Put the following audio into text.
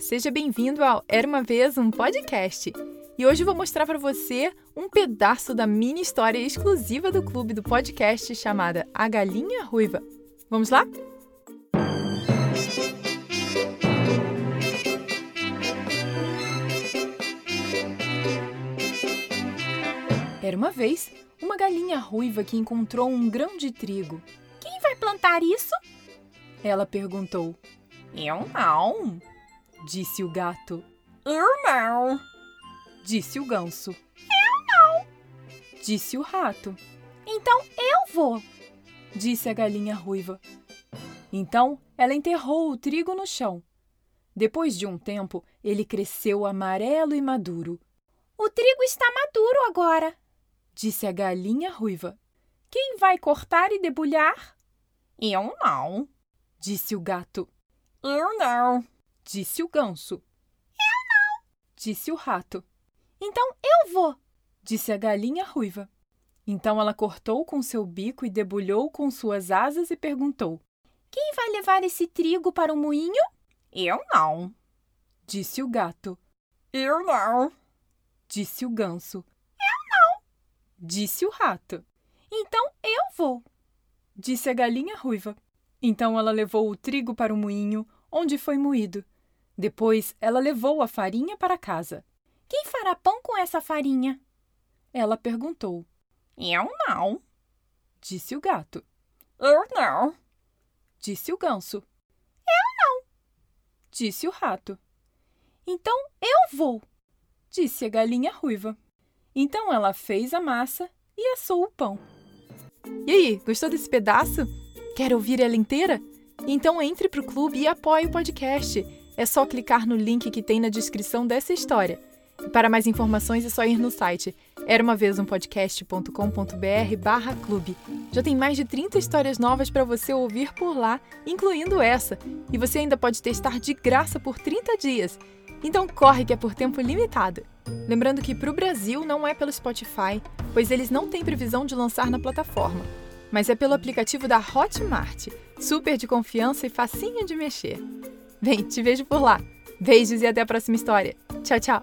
seja bem-vindo ao Era uma vez um podcast. E hoje eu vou mostrar para você um pedaço da mini história exclusiva do clube do podcast chamada A Galinha Ruiva. Vamos lá? Era uma vez uma galinha ruiva que encontrou um grão de trigo. Quem vai plantar isso? Ela perguntou. Eu não, disse o gato. Eu não, disse o ganso. Eu não, disse o rato. Então eu vou, disse a galinha ruiva. Então ela enterrou o trigo no chão. Depois de um tempo, ele cresceu amarelo e maduro. O trigo está maduro agora, disse a galinha ruiva. Quem vai cortar e debulhar? Eu não, disse o gato. Eu não, disse o ganso. Eu não, disse o rato. Então eu vou, disse a galinha ruiva. Então ela cortou com seu bico e debulhou com suas asas e perguntou: Quem vai levar esse trigo para o moinho? Eu não, disse o gato. Eu não, disse o ganso. Eu não, disse o rato. Então eu vou, disse a galinha ruiva. Então ela levou o trigo para o moinho, onde foi moído. Depois, ela levou a farinha para casa. Quem fará pão com essa farinha? Ela perguntou. Eu não, disse o gato. Eu não, disse o ganso. Eu não, disse o rato. Então eu vou, disse a galinha ruiva. Então ela fez a massa e assou o pão. E aí, gostou desse pedaço? Quer ouvir ela inteira? Então entre para o clube e apoie o podcast. É só clicar no link que tem na descrição dessa história. E para mais informações é só ir no site era uma vez um podcast.com.br barra clube. Já tem mais de 30 histórias novas para você ouvir por lá, incluindo essa. E você ainda pode testar de graça por 30 dias. Então corre que é por tempo limitado. Lembrando que para o Brasil não é pelo Spotify, pois eles não têm previsão de lançar na plataforma, mas é pelo aplicativo da Hotmart, super de confiança e facinho de mexer. Bem, te vejo por lá. Beijos e até a próxima história. Tchau, tchau!